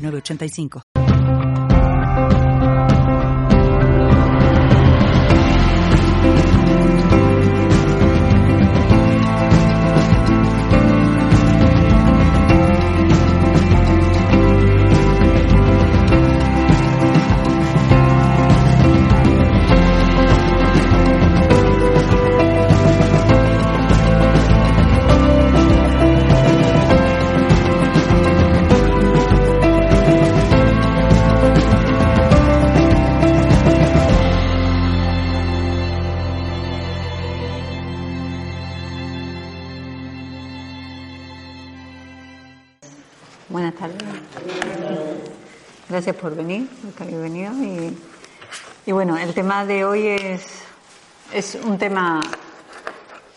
985. Gracias por venir, por habéis venido. Y, bueno, el tema de hoy es, es un tema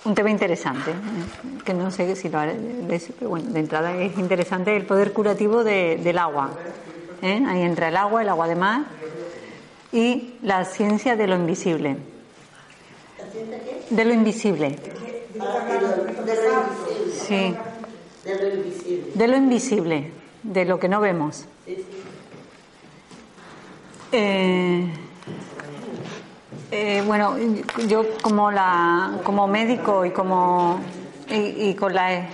un tema interesante, ¿eh? que no sé si lo haré, pero bueno, de entrada es interesante el poder curativo del agua. ¿eh? Ahí entra el agua, el agua de mar y la ciencia de lo invisible. De lo invisible. Sí. De lo invisible. De lo invisible, de lo que no vemos. Eh, eh, bueno, yo como la como médico y como y, con la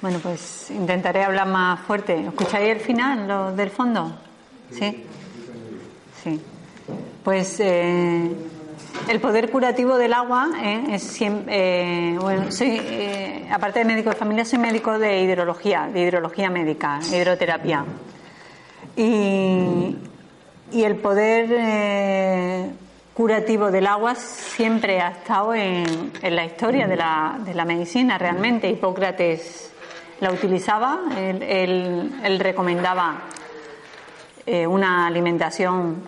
bueno, pues intentaré hablar más fuerte. ¿Escucháis el final, lo del fondo? Sí. Sí. Pues eh, el poder curativo del agua ¿eh? es siempre, eh, bueno, soy, eh, aparte de médico de familia, soy médico de hidrología, de hidrología médica, hidroterapia. Y, y el poder curativo del agua siempre ha estado en, en la historia de la, de la, medicina, realmente. Hipócrates la utilizaba, él, él, él recomendaba una alimentación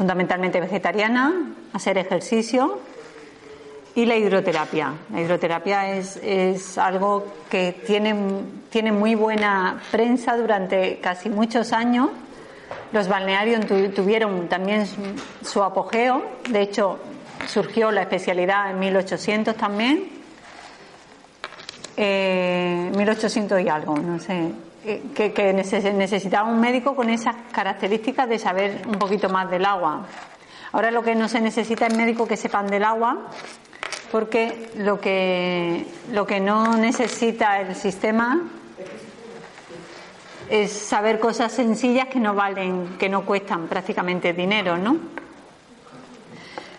fundamentalmente vegetariana, hacer ejercicio y la hidroterapia. La hidroterapia es, es algo que tiene, tiene muy buena prensa durante casi muchos años. Los balnearios tuvieron también su apogeo, de hecho surgió la especialidad en 1800 también, eh, 1800 y algo, no sé, eh, que, necesitaba un médico con esas características de saber un poquito más del agua. Ahora lo que no se necesita es médicos que sepan del agua, porque lo que, lo que no necesita el sistema es saber cosas sencillas que no valen, que no cuestan prácticamente dinero, ¿no?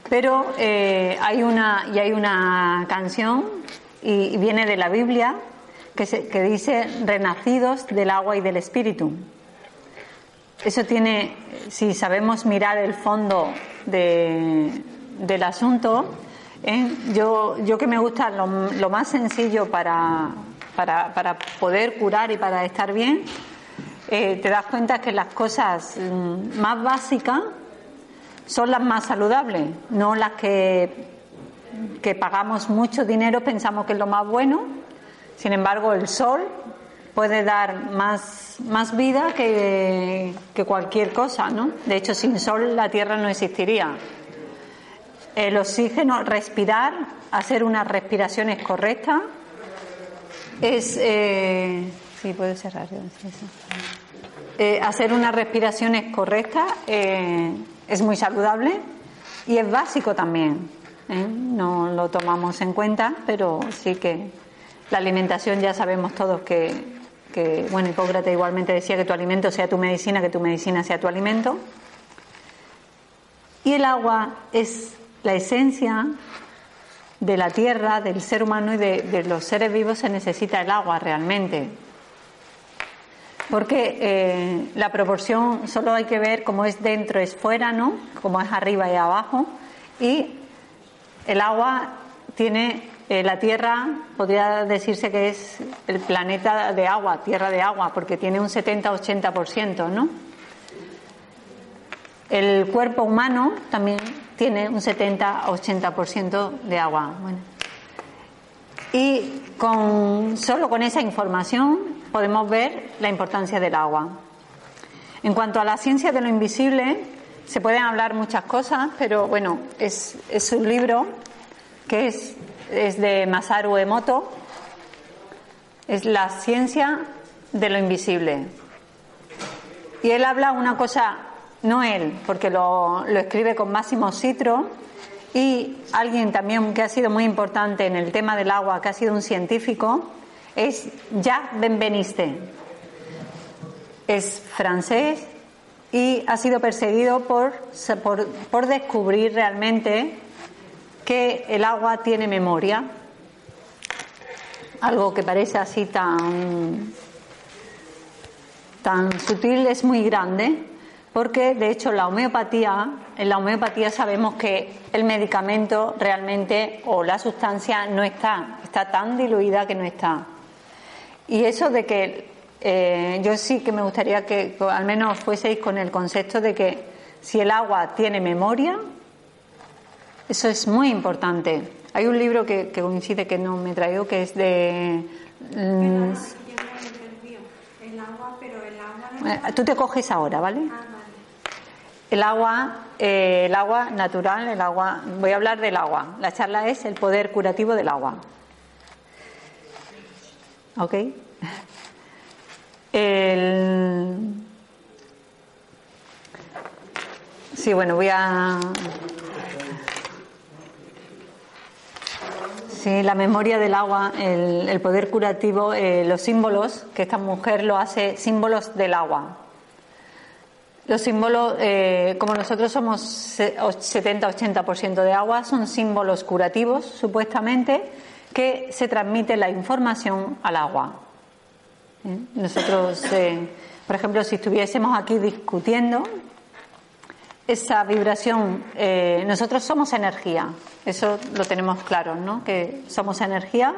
Pero eh, hay una y hay una canción y viene de la Biblia que, dice renacidos del agua y del espíritu. Eso tiene, si sabemos mirar el fondo del asunto, ¿eh? yo, yo que me gusta lo, más sencillo para, para, poder curar y para estar bien, eh, te das cuenta que las cosas mm, más básicas son las más saludables, no las que, que pagamos mucho dinero, pensamos que es lo más bueno sin embargo, el sol puede dar más, más vida que, cualquier cosa, ¿no? De hecho, sin sol la Tierra no existiría. El oxígeno, respirar, hacer unas respiraciones correctas, es. Eh, sí, puede cerrar. Eh, hacer unas respiraciones correctas eh, es muy saludable y es básico también. No lo tomamos en cuenta, pero sí que la alimentación ya sabemos todos que, bueno, Hipócrates igualmente decía que tu alimento sea tu medicina, que tu medicina sea tu alimento. Y el agua es la esencia de la tierra, del ser humano y de, los seres vivos se necesita el agua realmente. Porque eh, la proporción solo hay que ver cómo es dentro, es fuera, ¿no? Como es arriba y abajo. Y el agua tiene eh, la Tierra, podría decirse que es el planeta de agua, tierra de agua, porque tiene un 70-80%, ¿no? El cuerpo humano también tiene un 70-80% de agua. Y con, solo con esa información podemos ver la importancia del agua. En cuanto a la ciencia de lo invisible, se pueden hablar muchas cosas, pero bueno, es, es un libro que es, es de Masaru Emoto, es la ciencia de lo invisible. Y él habla una cosa, no él, porque lo, lo escribe con Máximo Citro, y alguien también que ha sido muy importante en el tema del agua, que ha sido un científico, es Jacques Benveniste. Es francés y ha sido perseguido por, por, por descubrir realmente que el agua tiene memoria. Algo que parece así tan, tan sutil es muy grande, porque de hecho la homeopatía, en la homeopatía sabemos que el medicamento realmente o la sustancia no está, está tan diluida que no está. Y eso de que eh, yo sí que me gustaría que al menos fueseis con el concepto de que si el agua tiene memoria, eso es muy importante. Hay un libro que, coincide que no me traigo que es de. Mm, eh, tú te coges ahora, ¿vale? Ah, el agua, eh, el agua natural, el agua. Voy a hablar del agua. La charla es el poder curativo del agua. ¿Ok? El... Sí, bueno, voy a. Sí, la memoria del agua, el, poder curativo, eh, los símbolos, que esta mujer lo hace, símbolos del agua. Los símbolos, eh, como nosotros somos 70-80% de agua, son símbolos curativos, supuestamente, que se transmite la información al agua. ¿Eh? Nosotros, por ejemplo, si estuviésemos aquí discutiendo, esa vibración, eh, nosotros somos energía, eso lo tenemos claro, ¿no? Que somos energía,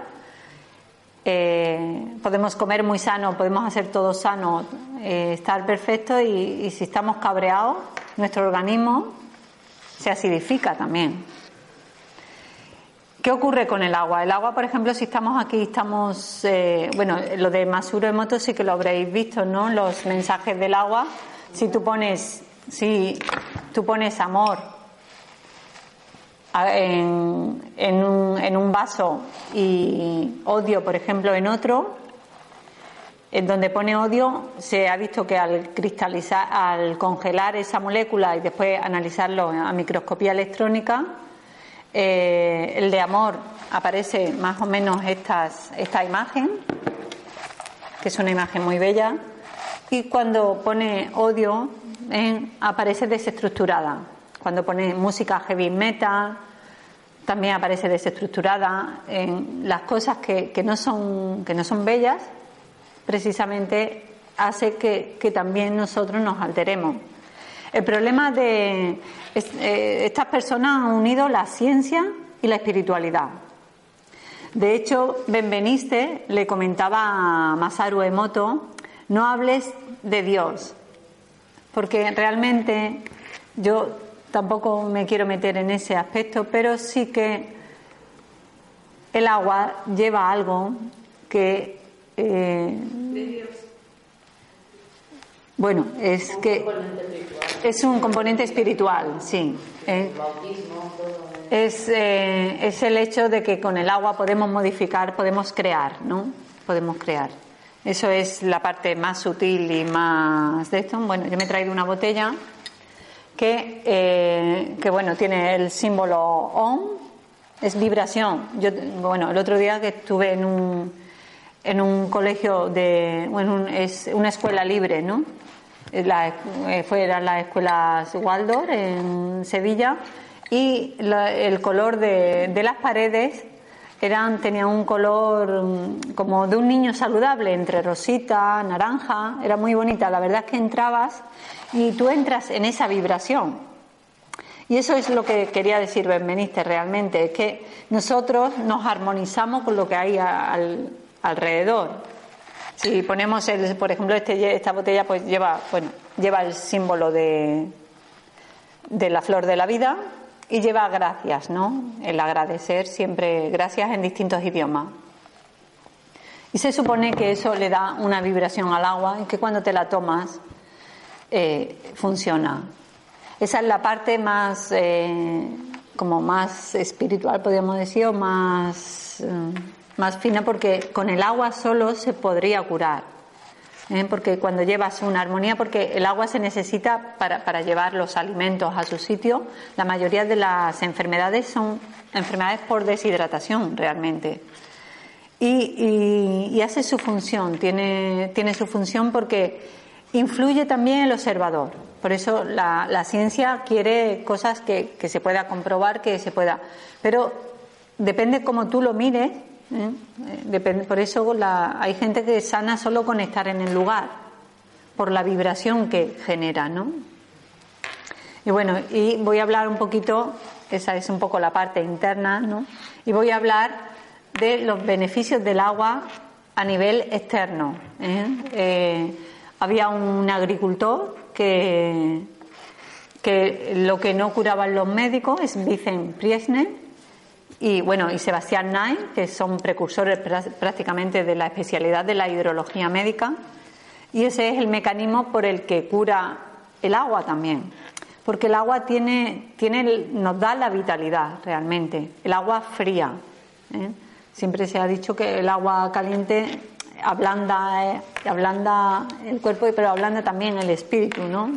podemos comer muy sano, podemos hacer todo sano, estar perfecto y, si estamos cabreados, nuestro organismo se acidifica también. ¿Qué ocurre con el agua? El agua, por ejemplo, si estamos aquí, estamos, eh, bueno, lo de Masuro Emoto sí que lo habréis visto, ¿no? Los mensajes del agua. Si tú pones, si tú pones amor en, en, un, vaso y odio, por ejemplo, en otro, en donde pone odio, se ha visto que al cristalizar, al congelar esa molécula y después analizarlo a microscopía electrónica, eh, el de amor aparece más o menos esta imagen, que es una imagen muy bella, y cuando pone odio aparece desestructurada. Cuando pone música heavy metal también aparece desestructurada. En las cosas que, no son, bellas, precisamente hace que, que también nosotros nos alteremos. El problema de eh, estas personas han unido la ciencia y la espiritualidad. De hecho, Benveniste le comentaba a Masaru Emoto, no hables de Dios, porque realmente yo tampoco me quiero meter en ese aspecto, pero sí que el agua lleva algo que... Eh. Bueno, es que es un componente espiritual, sí. Eh. es, eh, es el hecho de que con el agua podemos modificar, podemos crear, ¿no? Podemos crear. Eso es la parte más sutil y más de esto. Bueno, yo me he traído una botella que, eh, que bueno, tiene el símbolo OM, es vibración. Yo, bueno, el otro día que estuve en un, en un colegio de, bueno, es una escuela libre, ¿no? la, eh, fue, eran las escuelas Waldorf en Sevilla y el color de, las paredes eran, tenía un color mm, como de un niño saludable, entre rosita, naranja, era muy bonita. La verdad es que entrabas y tú entras en esa vibración. Y eso es lo que quería decir Benveniste realmente, es que nosotros nos armonizamos con lo que hay alrededor. Si ponemos, el, por ejemplo, este, esta botella pues lleva, bueno, lleva el símbolo de, de la flor de la vida y lleva gracias, ¿no? El agradecer siempre gracias en distintos idiomas. Y se supone que eso le da una vibración al agua y que cuando te la tomas eh, funciona. Esa es la parte más, eh, como más espiritual, podríamos decir, o más, eh, más fina, porque con el agua solo se podría curar. ¿Eh? Porque cuando llevas una armonía, porque el agua se necesita para, para, llevar los alimentos a su sitio, la mayoría de las enfermedades son enfermedades por deshidratación realmente. Y, hace su función, tiene, tiene su función porque influye también el observador. Por eso la, la ciencia quiere cosas que, que, se pueda comprobar, que se pueda. Pero depende cómo tú lo mires. ¿Eh? Depende, por eso hay gente que sana solo con estar en el lugar, por la vibración que genera, ¿no? Y bueno, y voy a hablar un poquito, esa es un poco la parte interna, ¿no? Y voy a hablar de los beneficios del agua a nivel externo. ¿eh? Eh, había un agricultor que, que lo que no curaban los médicos es Vicent Priesner y bueno y Sebastián Nay, que son precursores prácticamente de la especialidad de la hidrología médica y ese es el mecanismo por el que cura el agua también porque el agua tiene, tiene nos da la vitalidad realmente el agua fría ¿eh? siempre se ha dicho que el agua caliente ablanda, eh, ablanda el cuerpo, pero ablanda también el espíritu, ¿no?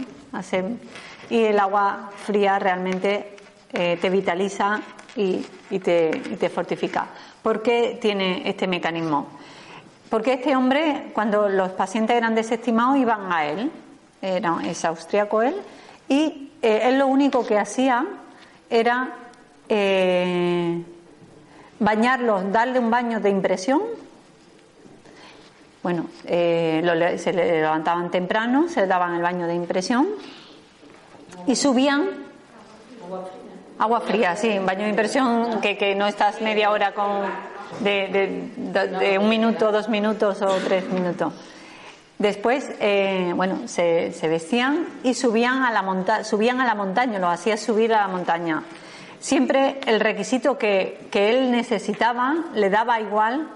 y el agua fría realmente eh, te vitaliza y, y, te, y, te, fortifica. ¿Por qué tiene este mecanismo? Porque este hombre, cuando los pacientes eran desestimados, iban a él, era, es austriaco él, y eh, él lo único que hacía era eh, bañarlos, darle un baño de impresión bueno, eh, se le levantaban temprano, se daban el baño de impresión y subían. Agua fría, sí, baño de impresión que, que no estás media hora con de, de, un minuto, dos minutos o tres minutos. Después, eh, bueno, se, se, vestían y subían a la monta subían a la montaña, lo hacía subir a la montaña. Siempre el requisito que, que él necesitaba le daba igual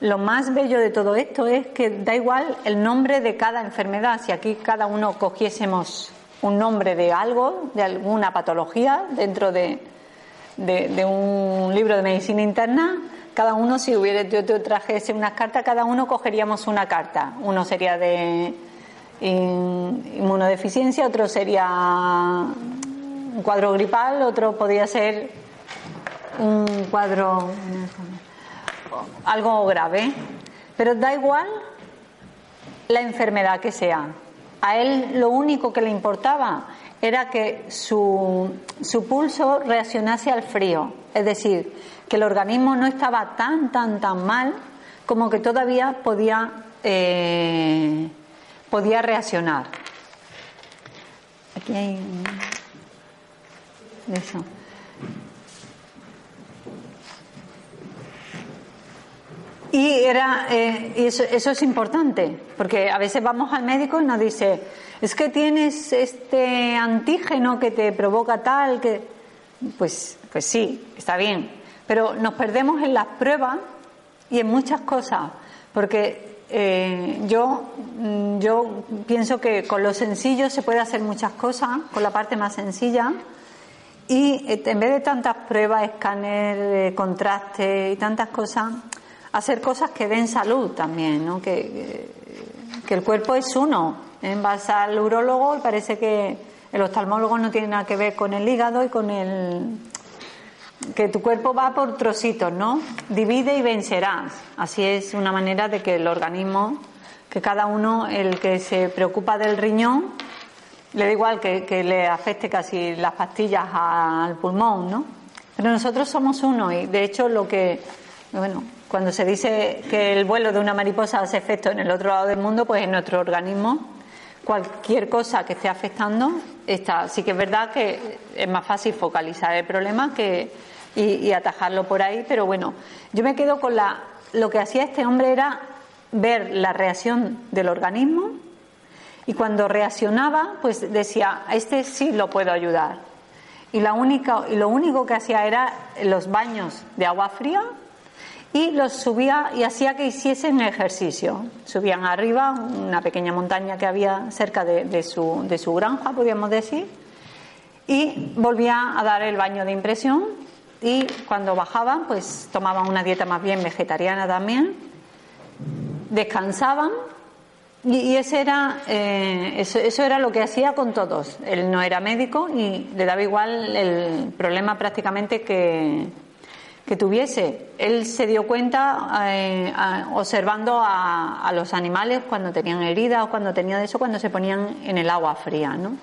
lo más bello de todo esto es que da igual el nombre de cada enfermedad. Si aquí cada uno cogiésemos un nombre de algo, de alguna patología dentro de, de, un libro de medicina interna, cada uno, si hubiera, yo te trajese unas cartas, cada uno cogeríamos una carta. Uno sería de inmunodeficiencia, otro sería un cuadro gripal, otro podría ser un cuadro algo grave, pero da igual la enfermedad que sea. A él lo único que le importaba era que su, su pulso reaccionase al frío, es decir, que el organismo no estaba tan, tan, tan mal como que todavía podía, eh, podía reaccionar. Aquí hay eso. Y era, eh, eso, eso, es importante, porque a veces vamos al médico y nos dice, es que tienes este antígeno que te provoca tal, que. Pues, pues sí, está bien. Pero nos perdemos en las pruebas y en muchas cosas, porque eh, yo, mm, yo pienso que con lo sencillo se puede hacer muchas cosas, con la parte más sencilla. Y eh, en vez de tantas pruebas, escáner, contraste y tantas cosas, hacer cosas que den salud también, ¿no? que, el cuerpo es uno. ¿eh? Vas al urólogo y parece que el oftalmólogo no tiene nada que ver con el hígado y con el que tu cuerpo va por trocitos, ¿no? Divide y vencerás. Así es una manera de que el organismo, que cada uno, el que se preocupa del riñón, le da igual que, que le afecte casi las pastillas al pulmón, ¿no? Pero nosotros somos uno y de hecho lo que, bueno, cuando se dice que el vuelo de una mariposa hace efecto en el otro lado del mundo, pues en nuestro organismo, cualquier cosa que esté afectando, está. Sí que es verdad que es más fácil focalizar el problema que, y, atajarlo por ahí, pero bueno, yo me quedo con la. Lo que hacía este hombre era ver la reacción del organismo y cuando reaccionaba, pues decía, este sí lo puedo ayudar. Y, la única, y lo único que hacía era los baños de agua fría y los subía y hacía que hiciesen ejercicio. Subían arriba, una pequeña montaña que había cerca de, su, de su granja, podríamos decir, y volvía a dar el baño de impresión y cuando bajaban, pues tomaban una dieta más bien vegetariana también, descansaban y, ese era, eh, eso, eso, era lo que hacía con todos. Él no era médico y le daba igual el problema prácticamente que, que tuviese. Él se dio cuenta eh, observando a, los animales cuando tenían heridas o cuando tenían eso, cuando se ponían en el agua fría, ¿no?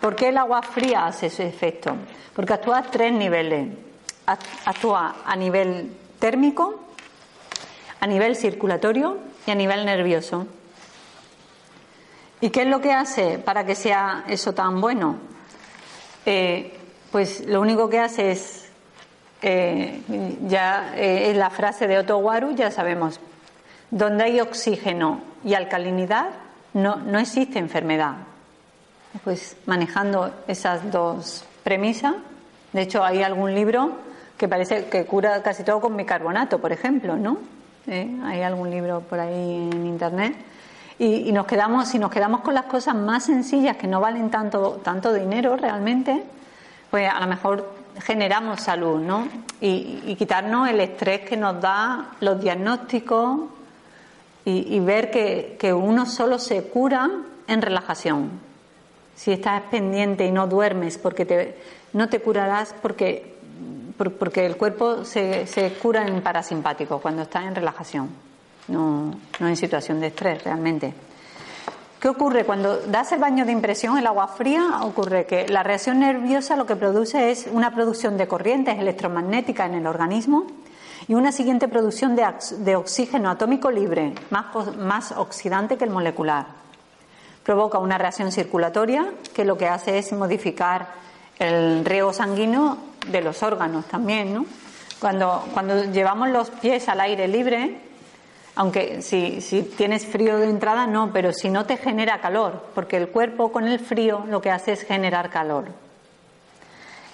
¿Por qué el agua fría hace ese efecto? Porque actúa a tres niveles. Actúa a nivel térmico, a nivel circulatorio y a nivel nervioso. ¿Y qué es lo que hace para que sea eso tan bueno? Eh, pues lo único que hace es eh, ya eh, la frase de Otto Waru ya sabemos, donde hay oxígeno y alcalinidad no, no existe enfermedad. Pues manejando esas dos premisas, de hecho hay algún libro que parece que cura casi todo con bicarbonato, por ejemplo, ¿no? Eh, hay algún libro por ahí en internet. Y, y, nos quedamos, si nos quedamos con las cosas más sencillas que no valen tanto, tanto dinero realmente, pues a lo mejor generamos salud, ¿no? Y, quitarnos el estrés que nos da los diagnósticos y, ver que, uno solo se cura en relajación. Si estás pendiente y no duermes, porque te, no te curarás porque, porque el cuerpo se, se cura en parasimpático cuando estás en relajación, no, no en situación de estrés realmente. ¿Qué ocurre? Cuando das el baño de impresión, el agua fría, ocurre que la reacción nerviosa lo que produce es una producción de corrientes electromagnéticas en el organismo y una siguiente producción de, oxígeno atómico libre, más, más oxidante que el molecular. Provoca una reacción circulatoria que lo que hace es modificar el riego sanguíneo de los órganos también. ¿no? Cuando, cuando llevamos los pies al aire libre, aunque si, tienes frío de entrada, no, pero si no te genera calor, porque el cuerpo con el frío lo que hace es generar calor.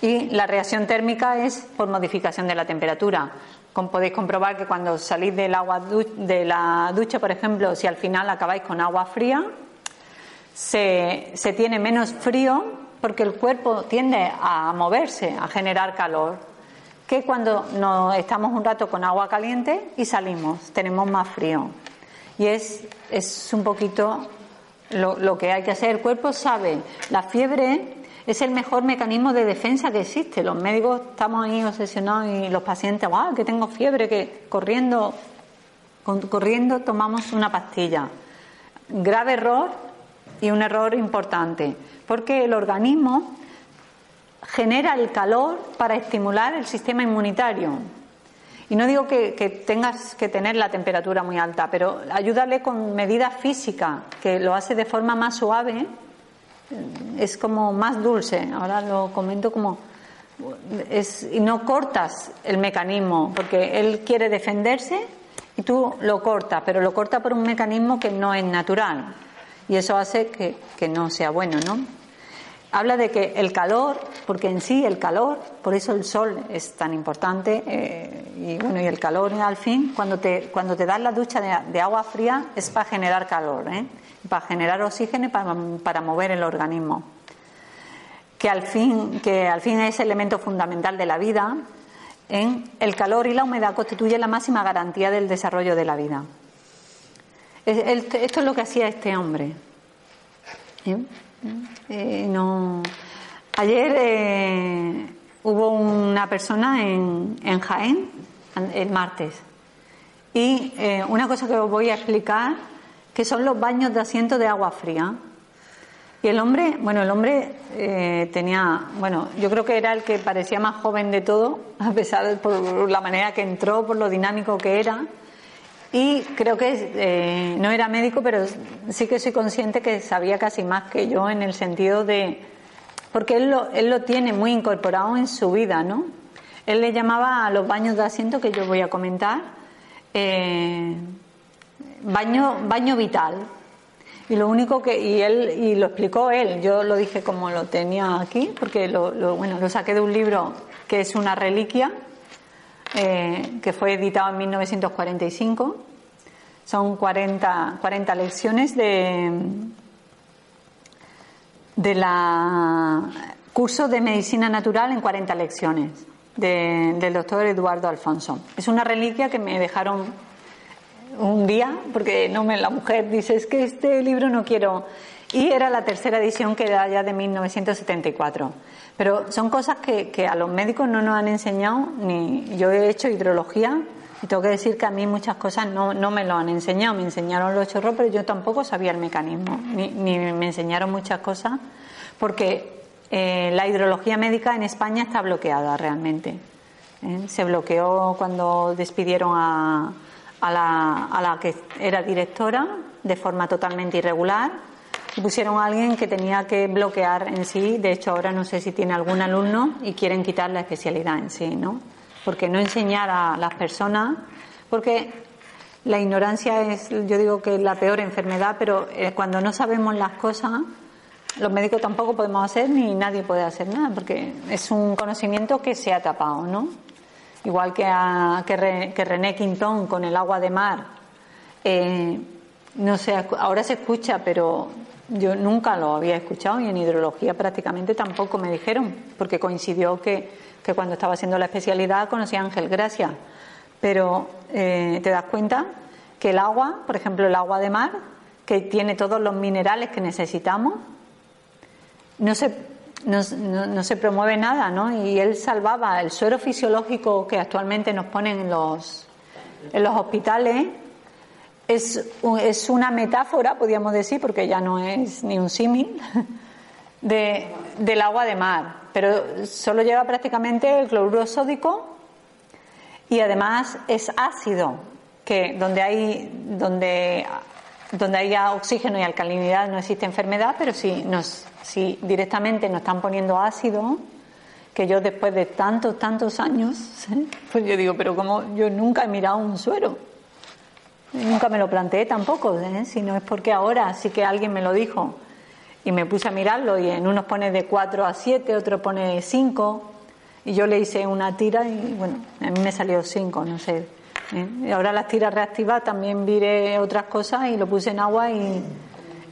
Y la reacción térmica es por modificación de la temperatura. Como podéis comprobar que cuando salís del agua de la ducha, por ejemplo, si al final acabáis con agua fría, se tiene menos frío porque el cuerpo tiende a moverse, a generar calor que cuando nos estamos un rato con agua caliente y salimos, tenemos más frío. Y es, es un poquito lo, lo, que hay que hacer. El cuerpo sabe, la fiebre es el mejor mecanismo de defensa que existe. Los médicos estamos ahí obsesionados y los pacientes, wow, que tengo fiebre, que corriendo, corriendo tomamos una pastilla. Grave error y un error importante, porque el organismo genera el calor para estimular el sistema inmunitario. Y no digo que, tengas que tener la temperatura muy alta, pero ayúdale con medidas físicas, que lo hace de forma más suave, es como más dulce. Ahora lo comento como. Es, y no cortas el mecanismo, porque él quiere defenderse y tú lo cortas, pero lo cortas por un mecanismo que no es natural. Y eso hace que, que no sea bueno, ¿no? Habla de que el calor, porque en sí el calor, por eso el sol es tan importante, eh, y bueno, y el calor al fin, cuando te, cuando te das la ducha de, agua fría es para generar calor, ¿eh? para generar oxígeno y para, mover el organismo. Que al, fin, que al fin es elemento fundamental de la vida, en el calor y la humedad constituyen la máxima garantía del desarrollo de la vida. Esto es lo que hacía este hombre. ¿Eh? Eh, no. Ayer eh, hubo una persona en, en, Jaén, el martes, y eh, una cosa que os voy a explicar, que son los baños de asiento de agua fría. Y el hombre, bueno, el hombre tenía, bueno, yo creo que era el que parecía más joven de todo, a pesar de por la manera que entró, por lo dinámico que era. Y creo que eh, no era médico, pero sí que soy consciente que sabía casi más que yo en el sentido de. Porque él lo, él lo tiene muy incorporado en su vida, ¿no? Él le llamaba a los baños de asiento que yo voy a comentar eh, baño, baño vital. Y lo único que, y él, y lo explicó él, yo lo dije como lo tenía aquí, porque lo, bueno, lo saqué de un libro que es una reliquia, eh, que fue editado en 1945. Son 40, 40 lecciones de, de la curso de medicina natural en 40 lecciones del doctor Eduardo Alfonso. Es una reliquia que me dejaron un día, porque no me, la mujer dice, es que este libro no quiero. Y era la tercera edición que era ya de 1974. Pero son cosas que, a los médicos no nos han enseñado, ni yo he hecho hidrología, y tengo que decir que a mí muchas cosas no, no me lo han enseñado. Me enseñaron los chorros, pero yo tampoco sabía el mecanismo, ni, me enseñaron muchas cosas, porque eh, la hidrología médica en España está bloqueada realmente. ¿eh? Se bloqueó cuando despidieron a, a la que era directora de forma totalmente irregular pusieron a alguien que tenía que bloquear en sí. De hecho, ahora no sé si tiene algún alumno y quieren quitar la especialidad en sí, ¿no? Porque no enseñar a las personas, porque la ignorancia es, yo digo que es la peor enfermedad, pero eh, cuando no sabemos las cosas, los médicos tampoco podemos hacer ni nadie puede hacer nada, porque es un conocimiento que se ha tapado, ¿no? Igual que, a, que, René Quintón con el agua de mar. Eh, no sé, ahora se escucha, pero yo nunca lo había escuchado y en hidrología prácticamente tampoco me dijeron, porque coincidió que, que cuando estaba haciendo la especialidad conocí a Ángel Gracia. Pero eh, te das cuenta que el agua, por ejemplo, el agua de mar, que tiene todos los minerales que necesitamos, no se, no, no, se promueve nada, ¿no? Y él salvaba el suero fisiológico que actualmente nos ponen en los, en los hospitales. Es, es una metáfora, podríamos decir, porque ya no es ni un símil, de, del agua de mar. Pero solo lleva prácticamente el cloruro sódico y además es ácido, que donde hay, donde donde haya oxígeno y alcalinidad no existe enfermedad, pero si, nos, si directamente nos están poniendo ácido, que yo después de tantos, tantos años, pues yo digo, pero como yo nunca he mirado un suero, nunca me lo planteé tampoco, ¿eh? si no es porque ahora sí que alguien me lo dijo y me puse a mirarlo y en unos pone de 4 a 7, otro pone 5 y yo le hice una tira y bueno, a mí me salió 5, no sé ¿eh? Y ahora las tiras reactivas también viré otras cosas y lo puse en agua y,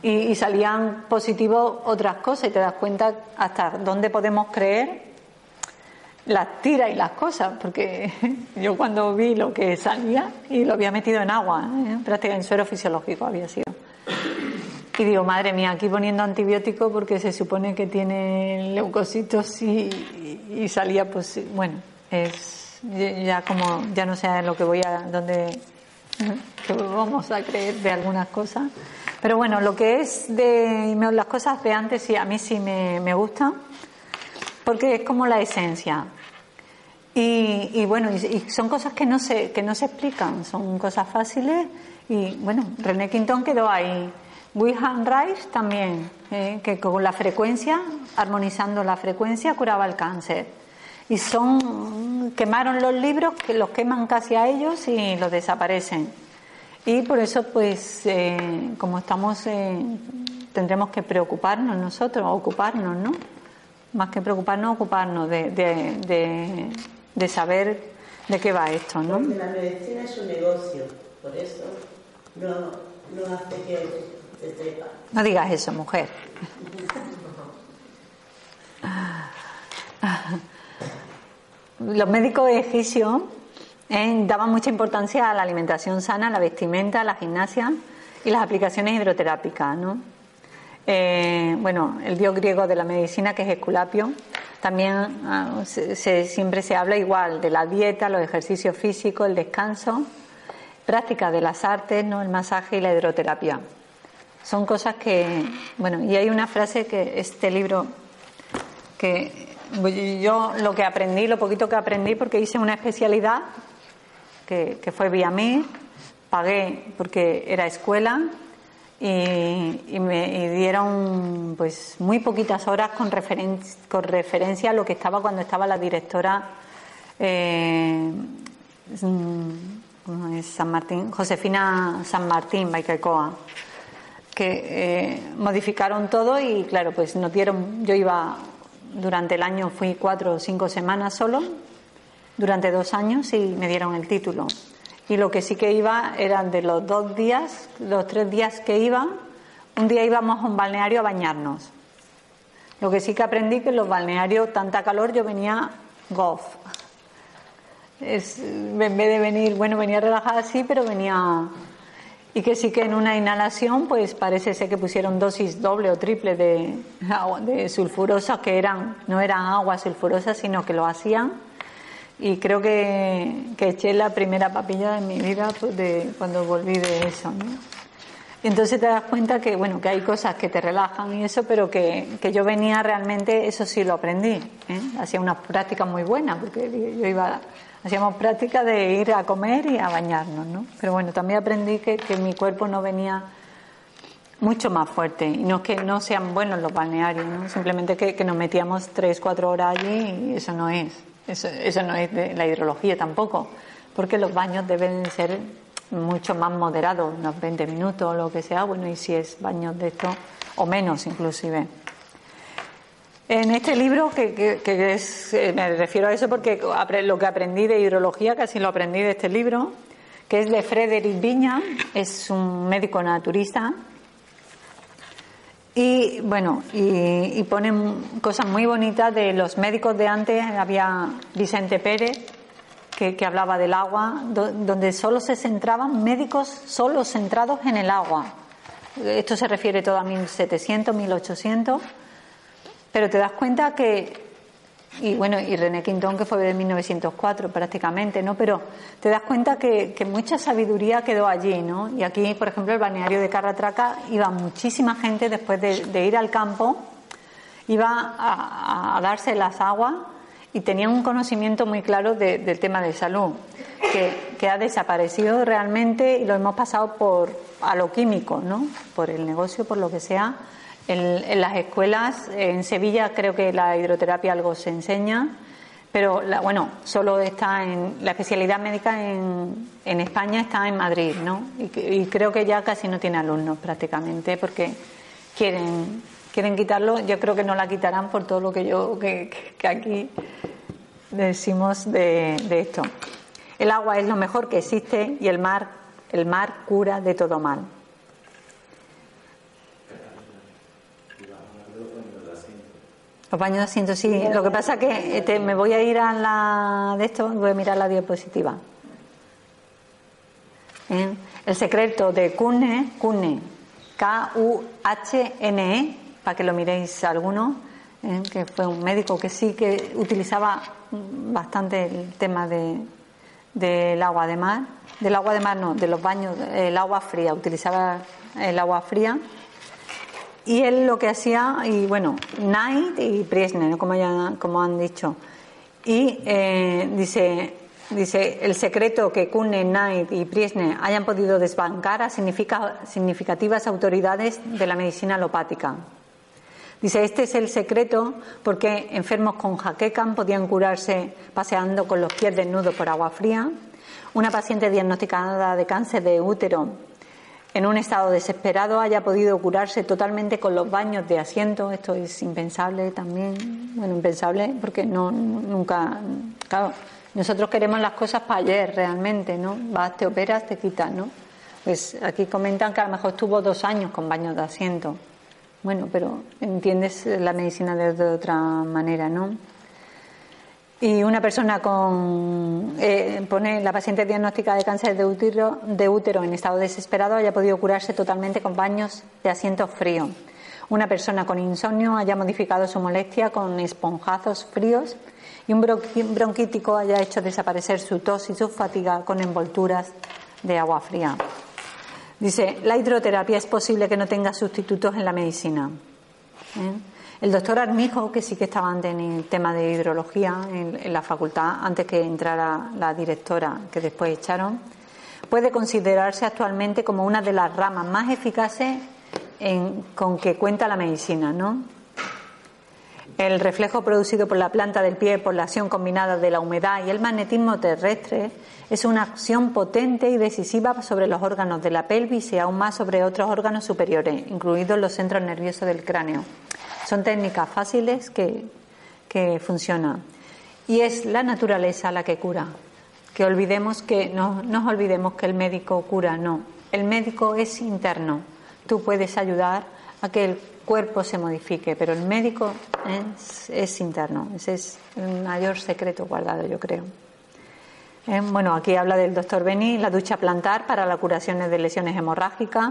y, salían positivos otras cosas y te das cuenta hasta dónde podemos creer las tiras y las cosas, porque yo cuando vi lo que salía y lo había metido en agua, ¿eh? prácticamente en suero fisiológico había sido. Y digo, madre mía, aquí poniendo antibiótico porque se supone que tiene leucocitos y, y salía, pues, bueno, es ya como ya no sé lo que voy a donde vamos a creer de algunas cosas pero bueno lo que es de las cosas de antes sí a mí sí me, me gusta porque es como la esencia y, y bueno y, son cosas que no se que no se explican son cosas fáciles. Y bueno René Quintón quedó ahí. Wilhelm Reich también eh, que con la frecuencia armonizando la frecuencia curaba el cáncer. Y son quemaron los libros que los queman casi a ellos y los desaparecen. Y por eso pues eh, como estamos eh, tendremos que preocuparnos nosotros ocuparnos no más que preocuparnos ocuparnos de, saber de qué va esto no porque la medicina es un negocio por eso no, no hace que se sepa no digas eso mujer los médicos egipcios eh, daban mucha importancia a la alimentación sana, la vestimenta, la gimnasia y las aplicaciones hidroterápicas. ¿no? Eh, bueno, el dios griego de la medicina, que es Esculapio, también ah, siempre se habla igual de la dieta, los ejercicios físicos, el descanso, práctica de las artes, ¿no? el masaje y la hidroterapia. Son cosas que, bueno, y hay una frase que este libro que yo lo que aprendí, lo poquito que aprendí, porque hice una especialidad que, que fue mí pagué porque era escuela y, me dieron pues muy poquitas horas con, con referencia a lo que estaba cuando estaba la directora eh, San Martín, Josefina San Martín Baicacoa, que eh, modificaron todo y claro, pues nos dieron, yo iba durante el año, fui cuatro o cinco semanas solo, durante dos años y me dieron el título. Y lo que sí que iba eran de los dos días, los tres días que iba, un día íbamos a un balneario a bañarnos. Lo que sí que aprendí que en los balnearios, tanta calor, yo venía golf. Es, en vez de venir, bueno, venía relajada sí, pero venía. Y que sí que en una inhalación, pues parece ser que pusieron dosis doble o triple de, de sulfurosas, que eran, no eran aguas sulfurosas, sino que lo hacían y creo que, eché la primera papilla de mi vida pues, cuando volví de eso. ¿no? Entonces te das cuenta que, bueno, que hay cosas que te relajan y eso, pero que, yo venía realmente, eso sí lo aprendí. ¿eh? Hacía unas prácticas muy buenas, porque yo iba, hacíamos prácticas de ir a comer y a bañarnos, ¿no? Pero bueno, también aprendí que, mi cuerpo no venía mucho más fuerte y no es que no sean buenos los balnearios, ¿no? simplemente que, que nos metíamos tres, cuatro horas allí y eso no es. Eso, no es de la hidrología tampoco, porque los baños deben ser mucho más moderados, unos 20 minutos o lo que sea, bueno, y si es baños de esto, o menos inclusive. En este libro, que, es, eh, me refiero a eso porque lo que aprendí de hidrología, casi lo aprendí de este libro, que es de Frederick Viña, es un médico naturista y bueno, y, ponen cosas muy bonitas de los médicos de antes. Había Vicente Pérez, que, hablaba del agua, donde solo se centraban médicos solo centrados en el agua. Esto se refiere todo a 1700, 1800. Pero te das cuenta que y bueno, y René Quintón, que fue de 1904 prácticamente, ¿no? Pero te das cuenta que, mucha sabiduría quedó allí, ¿no? Y aquí, por ejemplo, el balneario de Carratraca iba muchísima gente después de, ir al campo, iba a, darse las aguas y tenía un conocimiento muy claro del tema de salud, que, ha desaparecido realmente y lo hemos pasado por a lo químico, ¿no? Por el negocio, por lo que sea en, las escuelas, en Sevilla creo que la hidroterapia algo se enseña, pero bueno, solo está en la especialidad médica en, en España está en Madrid, ¿no? Y, creo que ya casi no tiene alumnos prácticamente porque quieren quieren quitarlo. Yo creo que no la quitarán por todo lo que yo que, aquí decimos de, de esto. El agua es lo mejor que existe y el mar el mar cura de todo mal. Los baños de asiento, sí. Lo que pasa es que este, me voy a ir a la de esto, voy a mirar la diapositiva. ¿Eh? El secreto de Kuhne, Kuhne, K-U-H-N-E, para que lo miréis alguno, ¿eh? que fue un médico que sí que utilizaba bastante el tema de, del agua de mar, del agua de mar no, de los baños, el agua fría, utilizaba el agua fría y él lo que hacía, y bueno, Knight y Priesner, como, han dicho. Y eh, dice, dice, el secreto que Kuhne, Knight y Priesner hayan podido desbancar a significativas autoridades de la medicina alopática. Dice, este es el secreto porque enfermos con jaquecan podían curarse paseando con los pies desnudos por agua fría. Una paciente diagnosticada de cáncer de útero en un estado desesperado haya podido curarse totalmente con los baños de asiento. Esto es impensable también. Bueno, impensable porque no nunca. Claro, nosotros queremos las cosas para ayer realmente, ¿no? Vas, te operas, te quitas, ¿no? Pues aquí comentan que a lo mejor estuvo dos años con baños de asiento. Bueno, pero entiendes la medicina de otra manera, ¿no? Y una persona con, eh, pone la paciente diagnóstica de cáncer de útero, de útero en estado desesperado haya podido curarse totalmente con baños de asiento frío. Una persona con insomnio haya modificado su molestia con esponjazos fríos y un bronquítico haya hecho desaparecer su tos y su fatiga con envolturas de agua fría. Dice, la hidroterapia es posible que no tenga sustitutos en la medicina. ¿Eh? El doctor Armijo, que sí que estaba antes en el tema de hidrología en, la facultad, antes que entrara la directora que después echaron, puede considerarse actualmente como una de las ramas más eficaces con que cuenta la medicina, ¿no? El reflejo producido por la planta del pie por la acción combinada de la humedad y el magnetismo terrestre es una acción potente y decisiva sobre los órganos de la pelvis y aún más sobre otros órganos superiores, incluidos los centros nerviosos del cráneo. Son técnicas fáciles que, que funcionan. Y es la naturaleza la que cura. Que olvidemos que no nos olvidemos que el médico cura, no. El médico es interno. Tú puedes ayudar a que el cuerpo se modifique, pero el médico es, interno. Ese es el mayor secreto guardado, yo creo. Eh, bueno, aquí habla del doctor Beni, la ducha plantar para la curación de lesiones hemorrágicas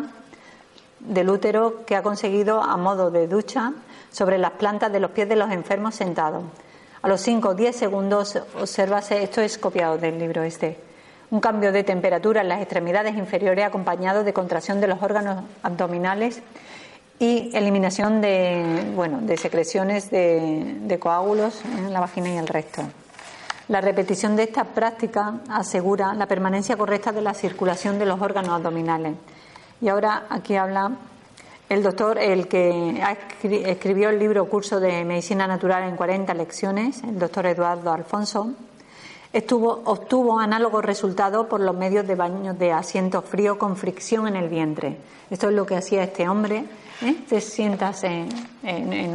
del útero que ha conseguido a modo de ducha sobre las plantas de los pies de los enfermos sentados. A los 5 o 10 segundos, observase, esto es copiado del libro este, un cambio de temperatura en las extremidades inferiores acompañado de contracción de los órganos abdominales y eliminación de, bueno, de secreciones de, coágulos en la vagina y el resto. La repetición de esta práctica asegura la permanencia correcta de la circulación de los órganos abdominales. Y ahora aquí habla el doctor, el que escribió el libro Curso de Medicina Natural en 40 lecciones, el doctor Eduardo Alfonso, obtuvo análogos resultados por los medios de baños de asiento frío con fricción en el vientre. Esto es lo que hacía este hombre ¿eh? te sientas en,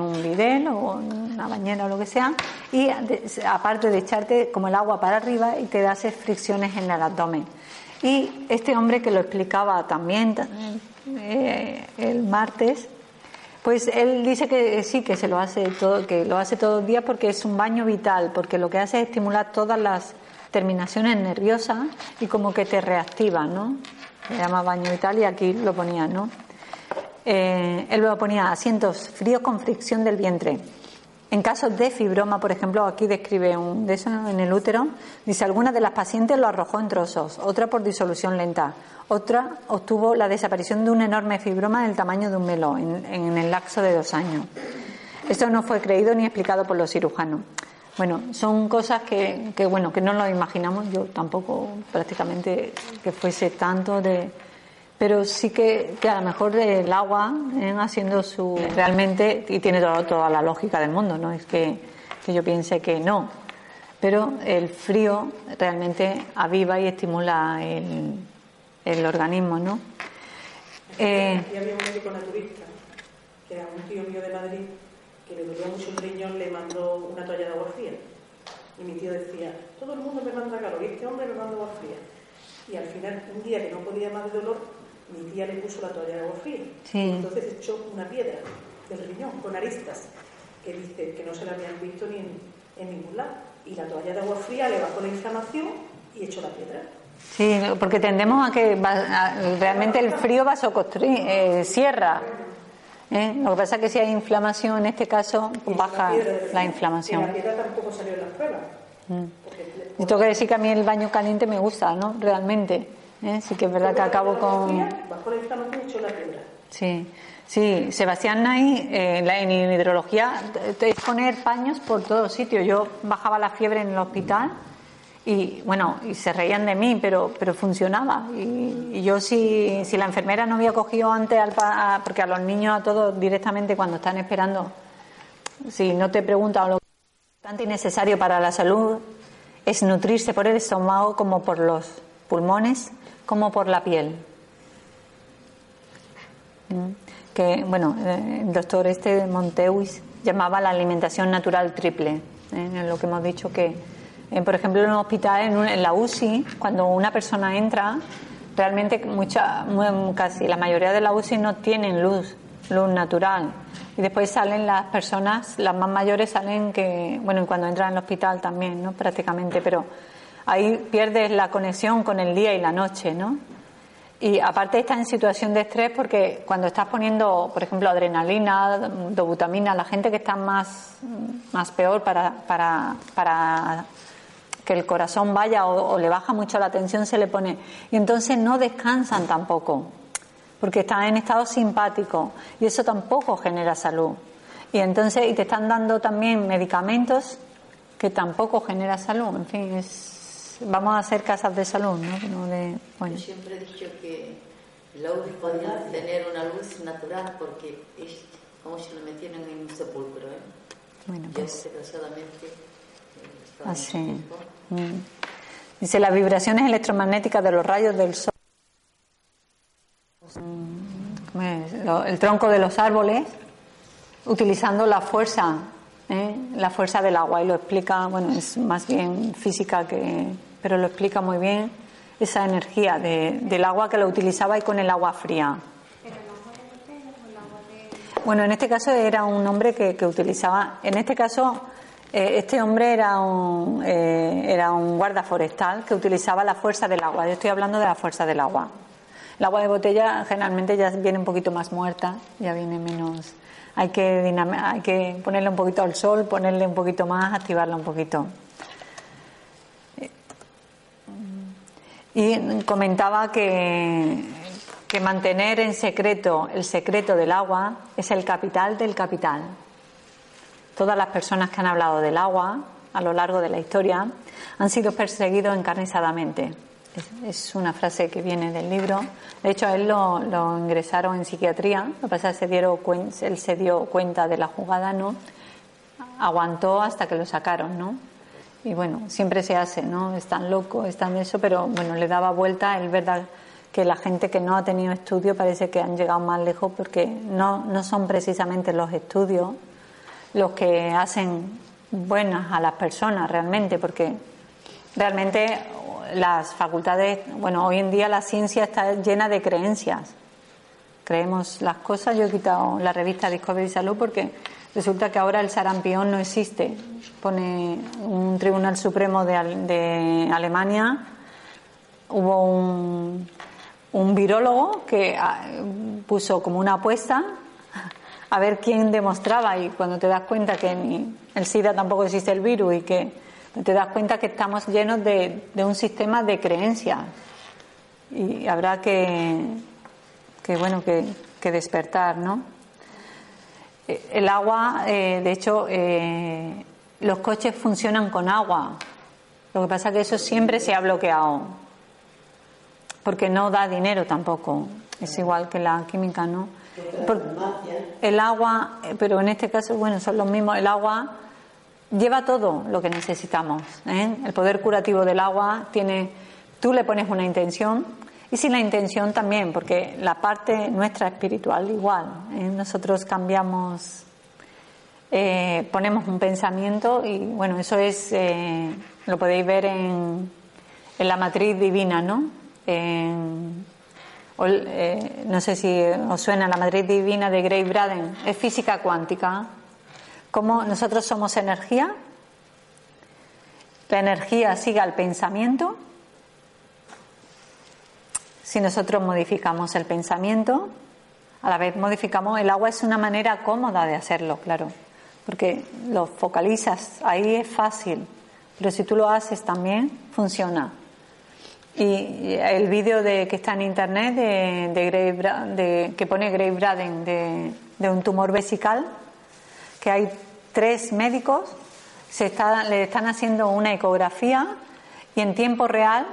un bidel o en una bañera o lo que sea y aparte de echarte como el agua para arriba y te das fricciones en el abdomen. Y este hombre que lo explicaba también eh, el martes, pues él dice que sí, que se lo hace todo, que lo hace todos los días porque es un baño vital, porque lo que hace es estimular todas las terminaciones nerviosas y como que te reactiva, ¿no? Se llama baño vital y aquí lo ponía, ¿no? eh, él lo ponía asientos fríos con fricción del vientre. En casos de fibroma, por ejemplo, aquí describe un de eso en el útero, dice algunas de las pacientes lo arrojó en trozos, otra por disolución lenta, otra obtuvo la desaparición de un enorme fibroma del tamaño de un melón en, el lapso de dos años. Esto no fue creído ni explicado por los cirujanos. Bueno, son cosas que, que, bueno, que no lo imaginamos, yo tampoco prácticamente que fuese tanto de, pero sí que, a lo mejor el agua ¿eh? haciendo su realmente y tiene toda la lógica del mundo no es que, yo piense que no. Pero el frío realmente aviva y estimula el, el organismo no eh, y había un médico naturista que era un tío mío de Madrid que le dolía mucho un riñón le mandó una toalla de agua fría. Y mi tío decía todo el mundo me manda calor y este hombre me manda agua fría y al final un día que no podía más de dolor mi tía le puso la toalla de agua fría. Entonces echó una piedra del riñón con aristas que dice que no se la habían visto ni en, ningún lado. Y la toalla de agua fría le bajó la inflamación y echó la piedra. Sí, porque tendemos a que realmente el frío vasoconstrictor eh, cierra. ¿eh? Lo que pasa es que si hay inflamación, en este caso, baja la, inflamación. Y la piedra tampoco salió en las pruebas. Mm. tengo que decir que a mí el baño caliente me gusta, ¿no? Realmente. ¿Eh? Sí que es verdad que acabo con... Sí, sí, Sebastián Nay, eh, en hidrología, es poner paños por todos sitios. Yo bajaba la fiebre en el hospital y bueno, y se reían de mí, pero, pero funcionaba. Y, yo si, si la enfermera no había cogido antes, al, porque a los niños, a todos directamente cuando están esperando, si no te preguntan lo importante y necesario para la salud es nutrirse por el estómago como por los pulmones como por la piel. ¿Mm? Que, bueno, eh, el doctor este Monteuis llamaba la alimentación natural triple, ¿eh? en lo que hemos dicho que, eh, por ejemplo, en un hospital, en, la UCI, cuando una persona entra, realmente mucha, casi la mayoría de la UCI no tienen luz, luz natural. Y después salen las personas, las más mayores salen que, bueno, cuando entran al hospital también, ¿no? Prácticamente, pero ahí pierdes la conexión con el día y la noche, ¿no? Y aparte estás en situación de estrés porque cuando estás poniendo, por ejemplo, adrenalina, dobutamina, la gente que está más, más peor para, para, para que el corazón vaya o, le baja mucho la tensión, se le pone. Y entonces no descansan tampoco, porque están en estado simpático y eso tampoco genera salud. Y entonces, y te están dando también medicamentos que tampoco genera salud. En fin, es vamos a hacer casas de salud, ¿no? No de- bueno, Yo siempre he dicho que la luz podía tener una luz natural porque es como si lo metieran en un sepulcro. ¿eh? bueno, Yo pues desgraciadamente eh, así. tiempo. Mm. Dice las vibraciones electromagnéticas de los rayos del sol. Mm, El tronco de los árboles, utilizando la fuerza, ¿eh? la fuerza del agua, y lo explica, bueno, es más bien física que, pero lo explica muy bien esa energía de- del agua que lo utilizaba y con el agua fría. Bueno, en este caso era un hombre que, que utilizaba, en este caso, eh, este hombre era un, eh, era un guarda forestal que utilizaba la fuerza del agua. Yo estoy hablando de la fuerza del agua. El agua de botella generalmente ya viene un poquito más muerta, ya viene menos. Hay que, hay que ponerle un poquito al sol, ponerle un poquito más, activarla un poquito. Y comentaba que, que mantener en secreto el secreto del agua es el capital del capital. Todas las personas que han hablado del agua a lo largo de la historia han sido perseguidos encarnizadamente. Es, una frase que viene del libro. De hecho, a él lo, ingresaron en psiquiatría. Lo que pasa que se dieron él se dio cuenta de la jugada, ¿no? Aguantó hasta que lo sacaron, ¿no? Y bueno, siempre se hace, ¿no? Están locos, están eso, pero bueno, le daba vuelta. Es verdad que la gente que no ha tenido estudio parece que han llegado más lejos porque no, no son precisamente los estudios los que hacen buenas a las personas realmente, porque realmente las facultades, bueno, hoy en día la ciencia está llena de creencias. Creemos las cosas. Yo he quitado la revista Discovery Salud porque resulta que ahora el sarampión no existe. Pone un Tribunal Supremo de, de Alemania, hubo un, un virólogo que ah, puso como una apuesta a ver quién demostraba y cuando te das cuenta que ni el SIDA tampoco existe el virus y que te das cuenta que estamos llenos de, de un sistema de creencias y habrá que, que bueno que, que despertar, ¿no? Eh, El agua, eh, de hecho, eh, los coches funcionan con agua. Lo que pasa es que eso siempre se ha bloqueado porque no da dinero tampoco. Es igual que la química, ¿no? El agua, eh, pero en este caso, bueno, son los mismos. El agua lleva todo lo que necesitamos. ¿eh? El poder curativo del agua tiene. Tú le pones una intención y sin la intención también, porque la parte nuestra espiritual igual. ¿eh? Nosotros cambiamos, eh, ponemos un pensamiento y bueno, eso es, eh, lo podéis ver en, en la matriz divina, ¿no? En- eh, no sé si os suena la matriz divina de Gray Braden, es física cuántica. Como nosotros somos energía, la energía sigue al pensamiento. Si nosotros modificamos el pensamiento, a la vez modificamos el agua, es una manera cómoda de hacerlo, claro, porque lo focalizas, ahí es fácil, pero si tú lo haces también, funciona. Y el vídeo de, que está en internet de, de Bra- de- que pone Gray Braden de, de un tumor vesical, que hay tres médicos, se está, le están haciendo una ecografía y en tiempo real,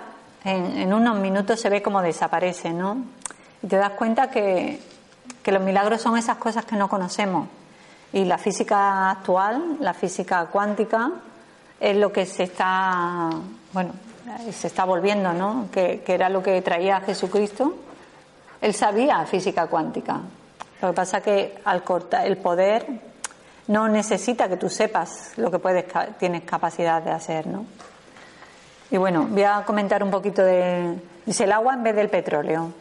en, en unos minutos, se ve cómo desaparece, ¿no? Y te das cuenta que, que los milagros son esas cosas que no conocemos. Y la física actual, la física cuántica, es lo que se está, bueno, se está volviendo, ¿no? Que, que era lo que traía Jesucristo. Él sabía física cuántica. Lo que pasa que al cortar el poder no necesita que tú sepas lo que puedes, tienes capacidad de hacer, ¿no? Y bueno, voy a comentar un poquito de. Dice el agua en vez del petróleo.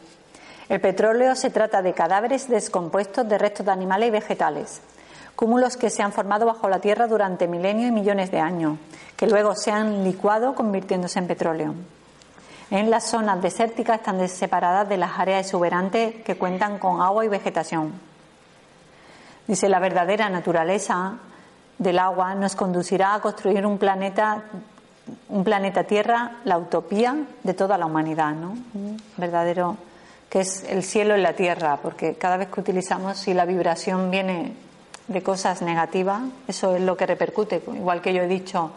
El petróleo se trata de cadáveres descompuestos de restos de animales y vegetales, cúmulos que se han formado bajo la tierra durante milenios y millones de años, que luego se han licuado convirtiéndose en petróleo. En las zonas desérticas están separadas de las áreas exuberantes que cuentan con agua y vegetación. Dice, la verdadera naturaleza del agua nos conducirá a construir un planeta, un planeta Tierra, la utopía de toda la humanidad, ¿no? Verdadero, que es el cielo y la tierra, porque cada vez que utilizamos, si la vibración viene de cosas negativas, eso es lo que repercute. Igual que yo he dicho,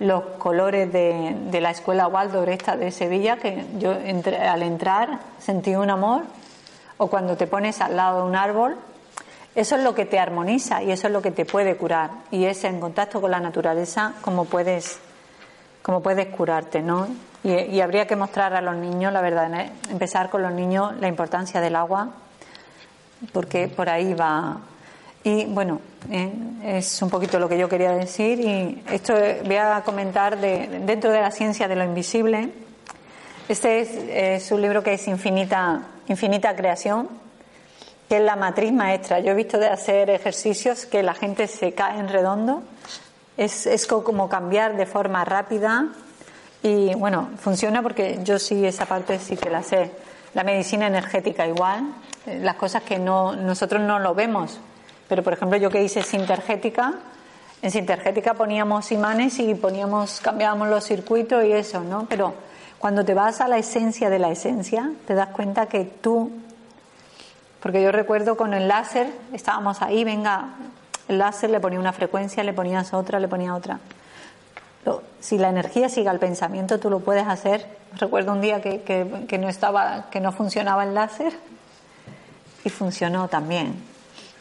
los colores de, de la escuela Waldorf esta de Sevilla, que yo entre- al entrar sentí un amor, o cuando te pones al lado de un árbol, eso es lo que te armoniza y eso es lo que te puede curar. Y es en contacto con la naturaleza como puedes, como puedes curarte, ¿no? Y, habría que mostrar a los niños, la verdad, ¿eh? empezar con los niños la importancia del agua, porque por ahí va. Y bueno, eh, es un poquito lo que yo quería decir. Y esto eh, voy a comentar de, dentro de la ciencia de lo invisible. Este es, es un libro que es Infinita, Infinita Creación, que es la matriz maestra. Yo he visto de hacer ejercicios que la gente se cae en redondo. Es, es co- como cambiar de forma rápida y bueno, funciona porque yo sí esa parte sí que la sé. La medicina energética igual, eh, las cosas que no nosotros no lo vemos. Pero por ejemplo, yo que hice sintergética, en sintergética poníamos imanes y poníamos cambiábamos los circuitos y eso, ¿no? Pero cuando te vas a la esencia de la esencia, te das cuenta que tú porque yo recuerdo con el láser, estábamos ahí, venga, el láser le ponía una frecuencia, le ponías otra, le ponía otra. Si la energía sigue al pensamiento, tú lo puedes hacer. Recuerdo un día que, que- no estaba, que no funcionaba el láser y funcionó también,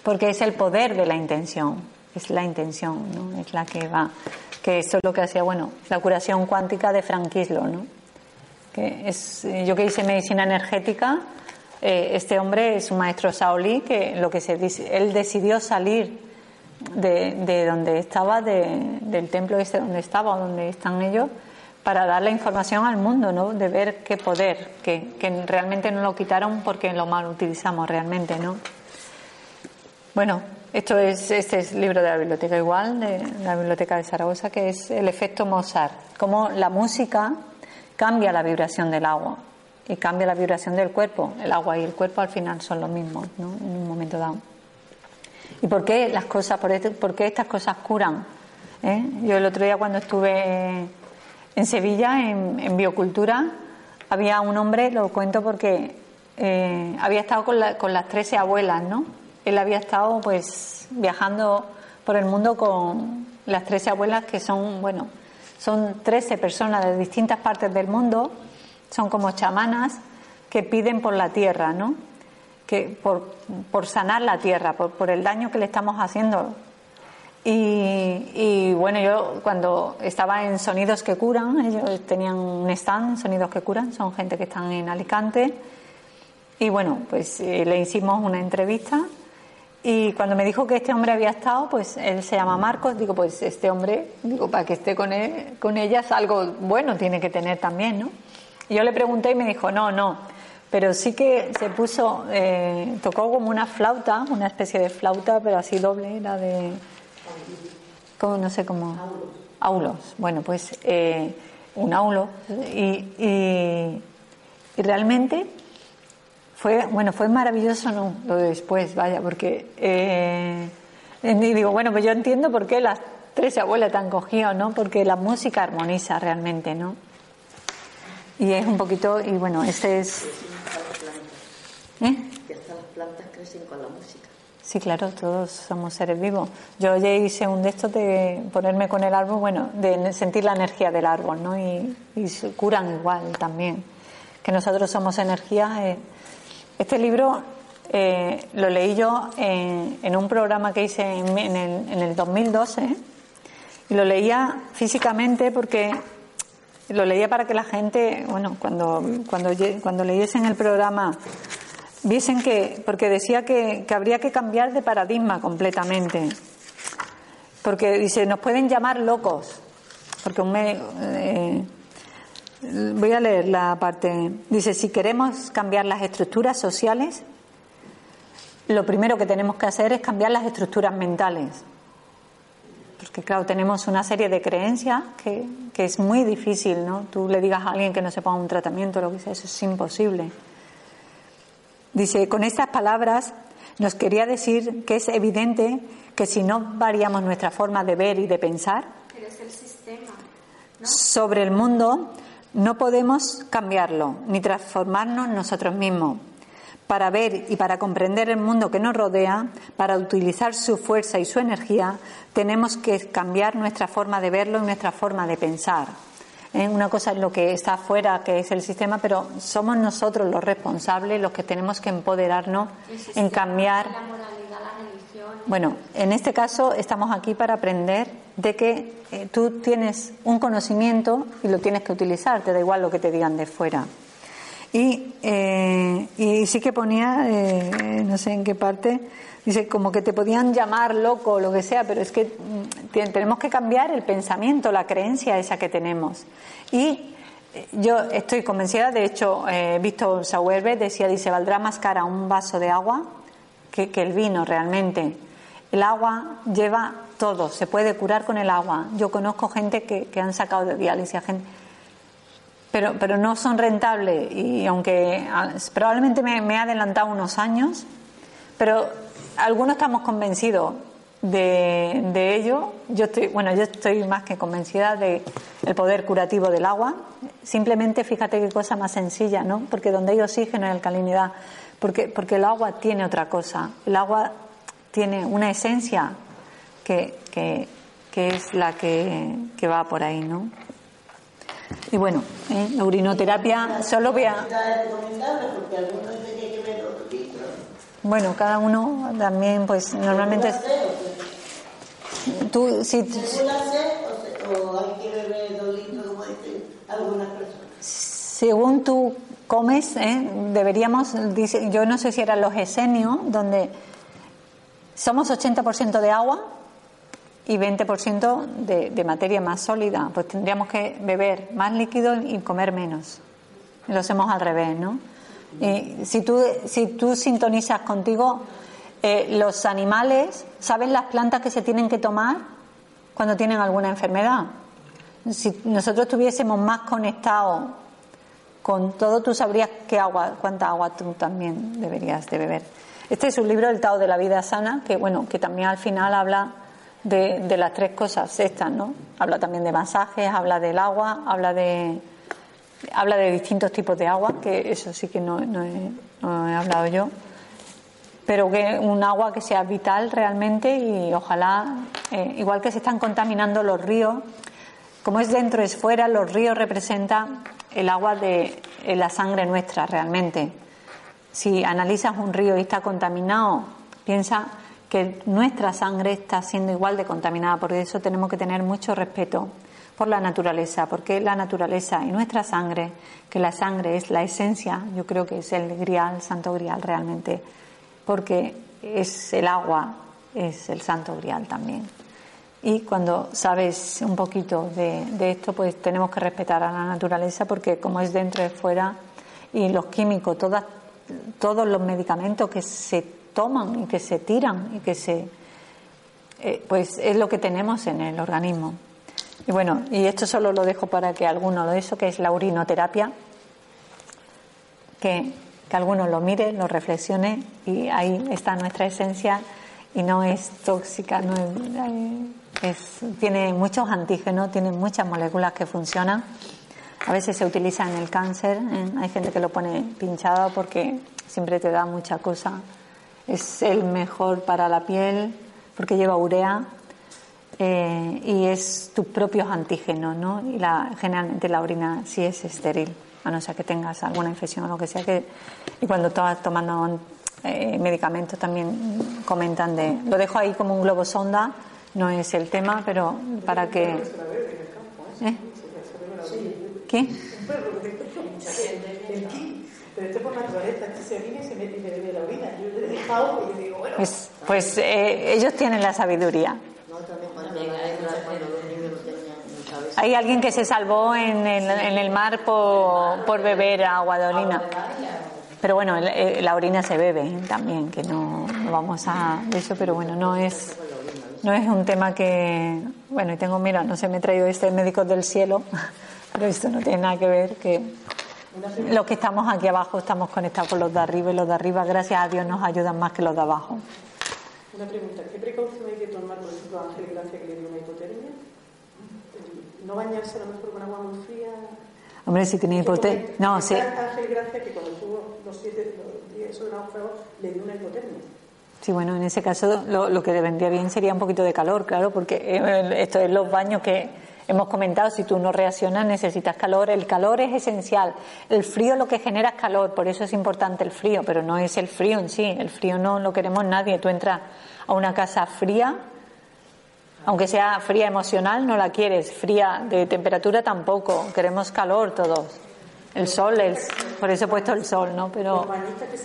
porque es el poder de la intención, es la intención, ¿no? Es la que va, que eso es lo que hacía, bueno, la curación cuántica de Frank Kislo, ¿no? que es eh, yo que hice medicina energética eh, este hombre es un maestro Shaolí que lo que se él decidió salir de, de donde estaba de- del templo este donde estaba donde están ellos para dar la información al mundo no de ver qué poder que, que realmente no lo quitaron porque lo mal utilizamos realmente no bueno, esto es, este es el libro de la biblioteca igual, de la biblioteca de Zaragoza, que es el efecto Mozart. Cómo la música cambia la vibración del agua y cambia la vibración del cuerpo. El agua y el cuerpo al final son lo mismo, ¿no? En un momento dado. ¿Y por qué las cosas, por, este- qué estas cosas curan? ¿Eh? Yo el otro día cuando estuve en Sevilla, en, biocultura, había un hombre, lo cuento porque eh, había estado con, la- con las 13 abuelas, ¿no? Él había estado pues viajando por el mundo con las 13 abuelas que son, bueno, son 13 personas de distintas partes del mundo, son como chamanas que piden por la tierra, ¿no? Que por, por sanar la tierra, por, por el daño que le estamos haciendo. Y, y, bueno, yo cuando estaba en Sonidos que Curan, ellos tenían un stand, Sonidos que Curan, son gente que están en Alicante. Y bueno, pues eh, le hicimos una entrevista. Y cuando me dijo que este hombre había estado, pues él se llama Marcos, digo, pues este hombre, digo, para que esté con, él- con ellas, algo bueno tiene que tener también, ¿no? Y yo le pregunté y me dijo, no, no, pero sí que se puso, eh, tocó como una flauta, una especie de flauta, pero así doble, era de, como, no sé cómo, aulos. Bueno, pues eh, un aulo. Y, y, y realmente fue, bueno, fue maravilloso no, lo de después, vaya, porque eh, y digo, bueno, pues yo entiendo por qué las tres abuelas te han cogido, ¿no? Porque la música armoniza realmente, ¿no? Y es un poquito, y bueno, este es... ¿Eh? Que hasta las plantas crecen con la música. Sí, claro, todos somos seres vivos. Yo ya hice un de estos de ponerme con el árbol, bueno, de sentir la energía del árbol, ¿no? Y, y se curan igual también. Que nosotros somos energía. eh. Este libro eh, lo leí yo en, en un programa que hice en, en el, en el 2012 y lo leía físicamente porque lo leía para que la gente, bueno, cuando, cuando, cuando leyesen el programa viesen que, porque decía que, que habría que cambiar de paradigma completamente. Porque dice, nos pueden llamar locos. Porque un me- eh, voy a leer la parte. Dice, si queremos cambiar las estructuras sociales, lo primero que tenemos que hacer es cambiar las estructuras mentales. Porque claro, tenemos una serie de creencias que, que es muy difícil, ¿no? Tú le digas a alguien que no se ponga un tratamiento, lo que sea, eso es imposible. Dice, con estas palabras nos quería decir que es evidente que si no variamos nuestra forma de ver y de pensar Pero es el sistema. sobre el mundo, no podemos cambiarlo ni transformarnos nosotros mismos. Para ver y para comprender el mundo que nos rodea, para utilizar su fuerza y su energía, tenemos que cambiar nuestra forma de verlo y nuestra forma de pensar. ¿Eh? Una cosa es lo que está afuera, que es el sistema, pero somos nosotros los responsables, los que tenemos que empoderarnos en cambiar. La moralidad, la religión. Bueno, en este caso estamos aquí para aprender de que eh, tú tienes un conocimiento y lo tienes que utilizar, te da igual lo que te digan de fuera. Y, eh, y sí que ponía, eh, no sé en qué parte, dice como que te podían llamar loco o lo que sea, pero es que mm, te- tenemos que cambiar el pensamiento, la creencia esa que tenemos. Y eh, yo estoy convencida, de hecho, eh, Víctor Sauerbe decía, dice, valdrá más cara un vaso de agua que, el vino realmente. El agua lleva todo, se puede curar con el agua. Yo conozco gente que, han sacado de diálisis, gente, pero, pero no son rentables y aunque probablemente me, me he adelantado unos años, pero algunos estamos convencidos de, ello. Yo estoy, bueno, yo estoy más que convencida de poder curativo del agua. Simplemente fíjate qué cosa más sencilla, ¿no? Porque donde hay oxígeno y alcalinidad, porque, porque el agua tiene otra cosa. El agua tiene una esencia que, que, que es la que, que va por ahí, ¿no? Y bueno, ¿eh? la urinoterapia, solo voy a. Bueno, cada uno también, pues normalmente. es- Tú, si, según tú comes, ¿eh? deberíamos, dice, yo no sé si eran los esenios, donde somos 80% de agua y 20% de, de materia más sólida, pues tendríamos que beber más líquido y comer menos. Lo hacemos al revés, ¿no? Y si tú, si tú sintonizas contigo, eh, los animales saben las plantas que se tienen que tomar cuando tienen alguna enfermedad. Si nosotros estuviésemos más conectados con todo, tú sabrías qué agua, cuánta agua tú también deberías de beber. Este es un libro, El Tao de la Vida Sana, que bueno, que también al final habla de, las tres cosas estas, ¿no? Habla también de masajes, habla del agua, habla de habla de distintos tipos de agua, que eso sí que no, he, no he hablado yo, pero que un agua que sea vital realmente y ojalá, eh, igual que se están contaminando los ríos, como es dentro es fuera, los ríos representan el agua de la sangre nuestra realmente. Si analizas un río y está contaminado, piensa que nuestra sangre está siendo igual de contaminada, por eso tenemos que tener mucho respeto por la naturaleza, porque la naturaleza y nuestra sangre, que la sangre es la esencia, yo creo que es el grial, santo grial realmente, porque es el agua, es el santo grial también. Y cuando sabes un poquito de, de esto, pues tenemos que respetar a la naturaleza, porque como es dentro y fuera, y los químicos, todas, todos los medicamentos que se toman y que se tiran y que se. eh, pues es lo que tenemos en el organismo. Y bueno, y esto solo lo dejo para que alguno lo eso, que es la urinoterapia, que, que alguno lo mire, lo reflexione y ahí está nuestra esencia y no es tóxica, no es, es- tiene muchos antígenos, tiene muchas moléculas que funcionan. A veces se utiliza en el cáncer, ¿eh? hay gente que lo pone pinchado porque siempre te da mucha cosa. Es el mejor para la piel porque lleva urea eh, y es tus propios antígenos, ¿no? Y la, generalmente la orina sí es estéril, a no ser que tengas alguna infección o lo que sea. Que, y cuando estás tomando eh, medicamentos también comentan de. Lo dejo ahí como un globo sonda, no es el tema, pero para que. ¿Eh? ¿Qué? Pero este por naturaleza, este se orina y se mete y se bebe la orina. Yo le he dejado y digo, bueno, Pues, pues eh, ellos tienen la sabiduría. No, también cuando, la cuando los niños tenían ni cabeza. Hay alguien que se salvó en el, en el mar por, por beber agua de orina. Pero bueno, el- la orina se bebe ¿eh? también, que no, no vamos a de eso, pero bueno, no es no es un tema que bueno, y tengo, mira, no sé, me he traído este médico del cielo, pero esto no tiene nada que ver que los que estamos aquí abajo estamos conectados con los de arriba y los de arriba, gracias a Dios, nos ayudan más que los de abajo. una pregunta. ¿Qué precaución hay que tomar, por ejemplo, a Ángel Gracia que le dio una hipotermia? ¿No bañarse a lo mejor con agua muy fría? Hombre, si tiene hipotermia. No, sí. Ángel Gracia que cuando tuvo los siete los días esos de náufrago le dio una hipotermia. Sí, bueno, en ese caso lo, lo que le vendría bien sería un poquito de calor, claro, porque eh, esto es los baños que hemos comentado, si tú no reaccionas necesitas calor, el calor es esencial, el frío lo que genera es calor, por eso es importante el frío, pero no es el frío en sí, el frío no lo queremos nadie, tú entras a una casa fría, aunque sea fría emocional, no la quieres, fría de temperatura tampoco, queremos calor todos. El sol, el, por eso he puesto el sol, ¿no? Pero Los bañistas que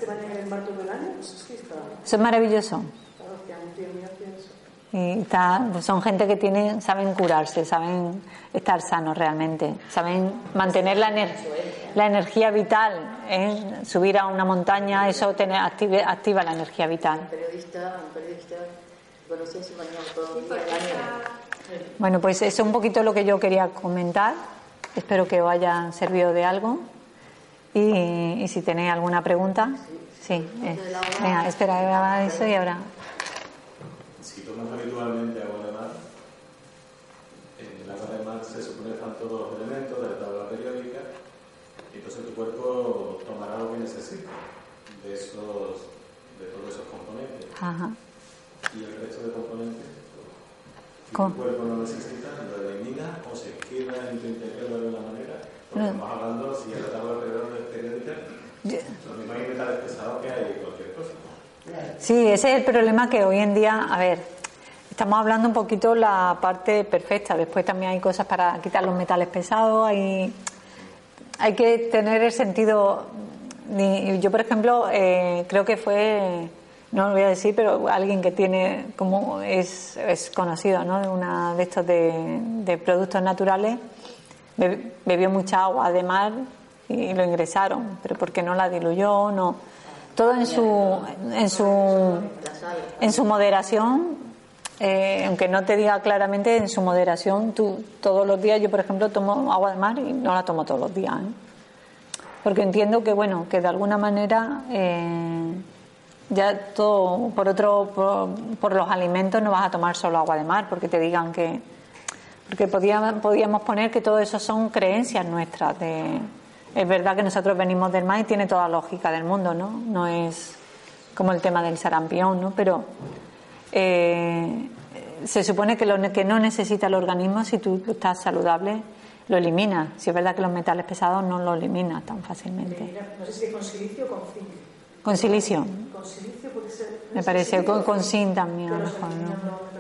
Y está, pues son gente que tiene, saben curarse, saben estar sanos realmente, saben mantener la, ener- la energía vital, ¿eh? subir a una montaña, eso tener, active- activa la energía vital. Un periodista, un periodista conocía. Bueno, pues eso es un poquito lo que yo quería comentar. Espero que os haya servido de algo. Y, y si tenéis alguna pregunta, sí. eh. Venga, espera, graba eso y ahora. Si habitualmente agua de mar, en el agua de mar se supone que están todos los elementos de la tabla periódica, y entonces tu cuerpo tomará lo que necesita de, esos, de todos esos componentes. Ajá. Y el resto de componentes, si ¿Cómo? tu cuerpo no necesita, lo elimina o se queda en tu interior de alguna manera. Porque No. estamos hablando, si en la tabla periódica, los mismos metales pesados que hay cualquier cosa. Sí, ese es el problema que hoy en día, a ver, estamos hablando un poquito la parte perfecta, después también hay cosas para quitar los metales pesados, hay, hay que tener el sentido, yo por ejemplo eh, creo que fue, no lo voy a decir, pero alguien que tiene, como es, es conocido, ¿no? De una de estos de, de productos naturales, be- bebió mucha agua de mar y lo ingresaron, pero porque no la diluyó, no. Todo en su, en su, en su moderación, eh, aunque no te diga claramente, en su moderación, tú todos los días, yo por ejemplo tomo agua de mar y no la tomo todos los días, ¿eh? porque entiendo que bueno, que de alguna manera eh, ya todo por otro, por, los alimentos no vas a tomar solo agua de mar, porque te digan que, porque podíamos, podíamos poner que todo eso son creencias nuestras. De, es verdad que nosotros venimos del mar y tiene toda lógica del mundo, ¿no? No es como el tema del sarampión, ¿no? Pero eh, se supone que lo que no necesita el organismo, si tú estás saludable, lo elimina. Si es verdad que los metales pesados no lo elimina tan fácilmente. No sé si es con silicio o con zinc. Con silicio, Con silicio puede ser. me parece, con, con zinc también, a lo mejor.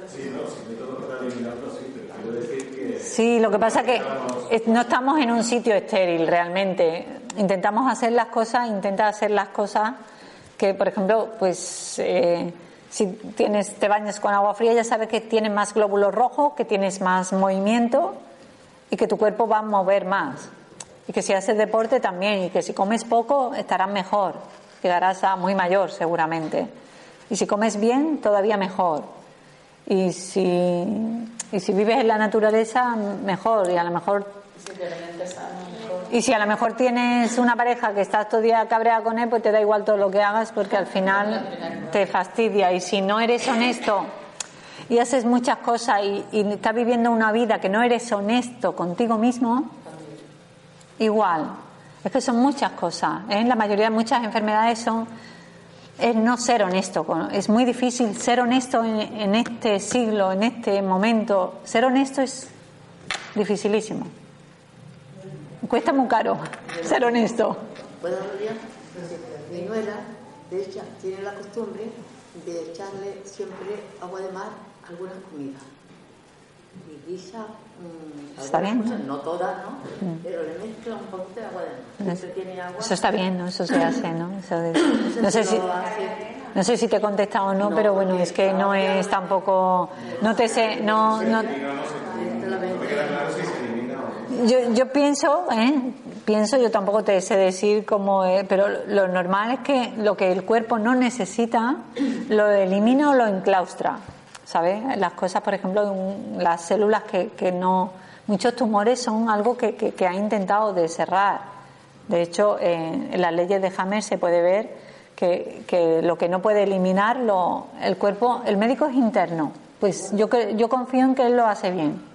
Sí, no, si método para eliminarlo, sí, pero quiero decir que Sí, lo que pasa es que no estamos en un sitio estéril realmente. Intentamos hacer las cosas, intenta hacer las cosas que, por ejemplo, pues eh, si tienes, te bañas con agua fría, ya sabes que tienes más glóbulos rojos, que tienes más movimiento y que tu cuerpo va a mover más. Y que si haces deporte también, y que si comes poco estarás mejor, llegarás a muy mayor seguramente. Y si comes bien, todavía mejor. Y si, y si vives en la naturaleza, mejor. Y a lo mejor. Y si a lo mejor tienes una pareja que estás todo día cabreada con él, pues te da igual todo lo que hagas porque al final te fastidia. Y si no eres honesto y haces muchas cosas y, y estás viviendo una vida que no eres honesto contigo mismo, igual. Es que son muchas cosas. ¿eh? La mayoría de muchas enfermedades son es no ser honesto. Es muy difícil ser honesto en, en este siglo, en este momento. Ser honesto es dificilísimo. Cuesta muy caro ser honesto. ¿Puedo hablar ya? Mi nuera, de hecho, tiene la costumbre de echarle siempre agua de mar a algunas comidas. Y guisa. mm, Está bien, cosas, no todas, ¿no? Pero le mezcla un poquito de agua de mar. Siempre tiene agua. Eso está bien, ¿no? Eso se hace, ¿no? Eso de- no sé si... No sé si te he contestado o no, pero bueno, es que no es tampoco, no te sé, no, no, yo, yo pienso, ¿eh? pienso, yo tampoco te sé decir cómo pero lo normal es que lo que el cuerpo no necesita lo elimina o lo enclaustra, ¿sabes? Las cosas, por ejemplo, las células que, que no, muchos tumores son algo que, que, ha intentado de cerrar. De hecho, eh, en las leyes de Hammer se puede ver que, que lo que no puede eliminar lo, el cuerpo, el médico es interno. Pues yo, yo confío en que él lo hace bien.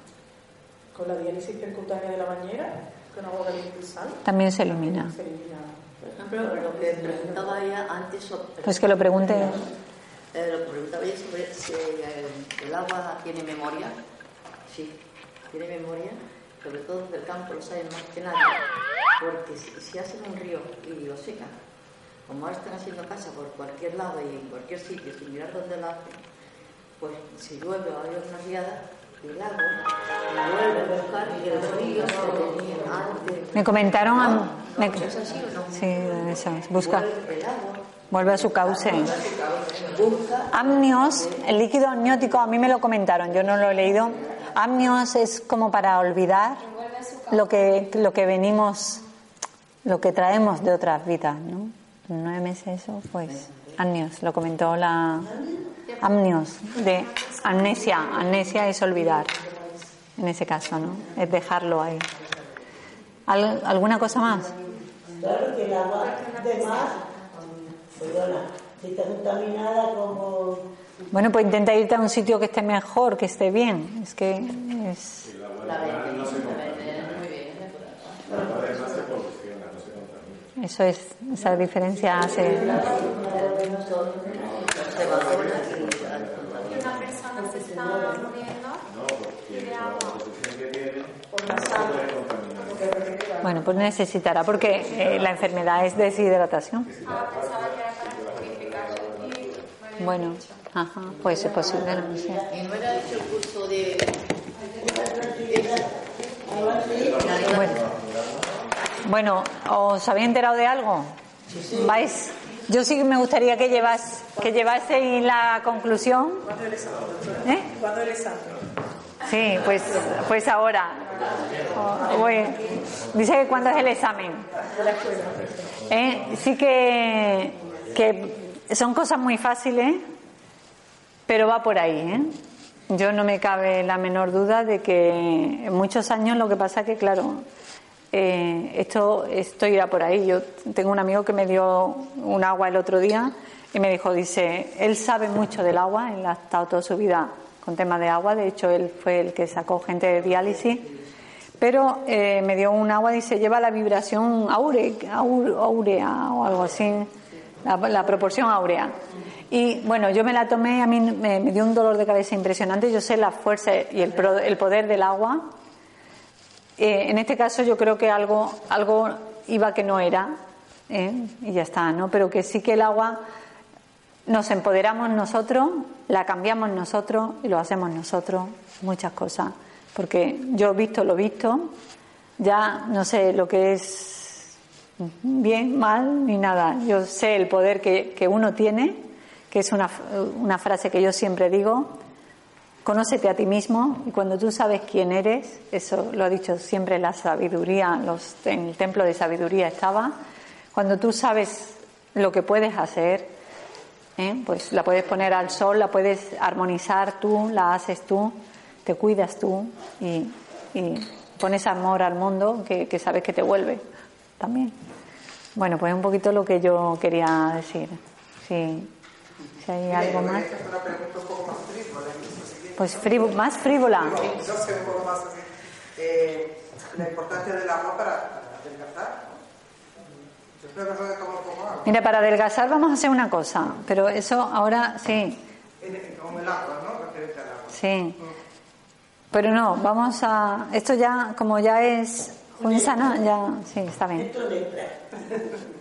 Con la diálisis percutánea de la bañera, con agua caliente y sal, También se elimina. se elimina. Por ejemplo, lo que preguntaba ella antes sobre... Pues que lo pregunte. Eh, lo que preguntaba ella sobre si el, el agua tiene memoria. Sí, tiene memoria. Sobre todo del campo lo saben más que nadie. Porque si, si hacen un río y lo secan, como ahora están haciendo casa por cualquier lado y en cualquier sitio sin mirar dónde lo hacen, pues si llueve o hay una riada, Me comentaron. a- me- ¿Es así o no? sí, eso es. Busca. Vuelve a su cauce. Amnios, el líquido amniótico, a mí me lo comentaron, yo no lo he leído. Amnios es como para olvidar lo que, lo que venimos, lo que traemos de otras vidas, ¿no? Nueve meses eso, pues. Amnios, lo comentó la. Amnios, de amnesia. Amnesia es olvidar, en ese caso, ¿no? Es dejarlo ahí. ¿Al- ¿Alguna cosa más? Claro que el agua de mar, perdona, si está contaminada como Bueno, pues intenta irte a un sitio que esté mejor, que esté bien. Es que es. Y Eso es, esa diferencia hace. Bueno, pues necesitará, porque eh, la enfermedad es deshidratación. Bueno, ajá, pues es posible, no sé. Bueno, bueno, ¿os habéis enterado de algo? ¿Vais? Yo sí que me gustaría que llevas, que llevaseis la conclusión. ¿Cuándo santo, doctora? ¿Eh? ¿Cuándo eres santo? Sí, pues, pues ahora. Voy. Dice que cuándo es el examen. Eh, Sí que, que son cosas muy fáciles, pero va por ahí. ¿eh? Yo no me cabe la menor duda de que en muchos años lo que pasa que, claro, eh, esto, esto irá por ahí. Yo tengo un amigo que me dio un agua el otro día y me dijo, dice, él sabe mucho del agua, él ha estado toda su vida con temas de agua, de hecho él fue el que sacó gente de diálisis, pero eh, me dio un agua y se lleva la vibración aure, áurea o algo así, la, proporción áurea. Y bueno, yo me la tomé, a mí me, dio un dolor de cabeza impresionante, yo sé la fuerza y el, el poder del agua, eh, en este caso yo creo que algo, algo iba que no era, ¿eh? y ya está, ¿no? Pero que sí que el agua nos empoderamos nosotros, la cambiamos nosotros y lo hacemos nosotros, muchas cosas. Porque yo he visto lo visto, ya no sé lo que es bien, mal, ni nada. Yo sé el poder que, que uno tiene, que es una, una frase que yo siempre digo, Conócete a ti mismo y cuando tú sabes quién eres, eso lo ha dicho siempre la sabiduría, los, en el templo de sabiduría estaba, cuando tú sabes lo que puedes hacer, ¿eh? pues la puedes poner al sol, la puedes armonizar tú, la haces tú, te cuidas tú y, y pones amor al mundo que, que sabes que te vuelve también. Bueno, pues un poquito lo que yo quería decir. Si, si hay algo más. Pues frivo- más frívola. Yo sé un poco más así. Eh, la importancia del agua para, para adelgazar. ¿no? Yo creo que eso de tomar un poco agua. Mira, para adelgazar vamos a hacer una cosa, pero eso ahora sí, En- en- Con el agua, ¿no? Referente al agua. sí. Pero no, vamos a. Esto ya, como ya es. Un sana, ya. Sí, está bien. esto lepra.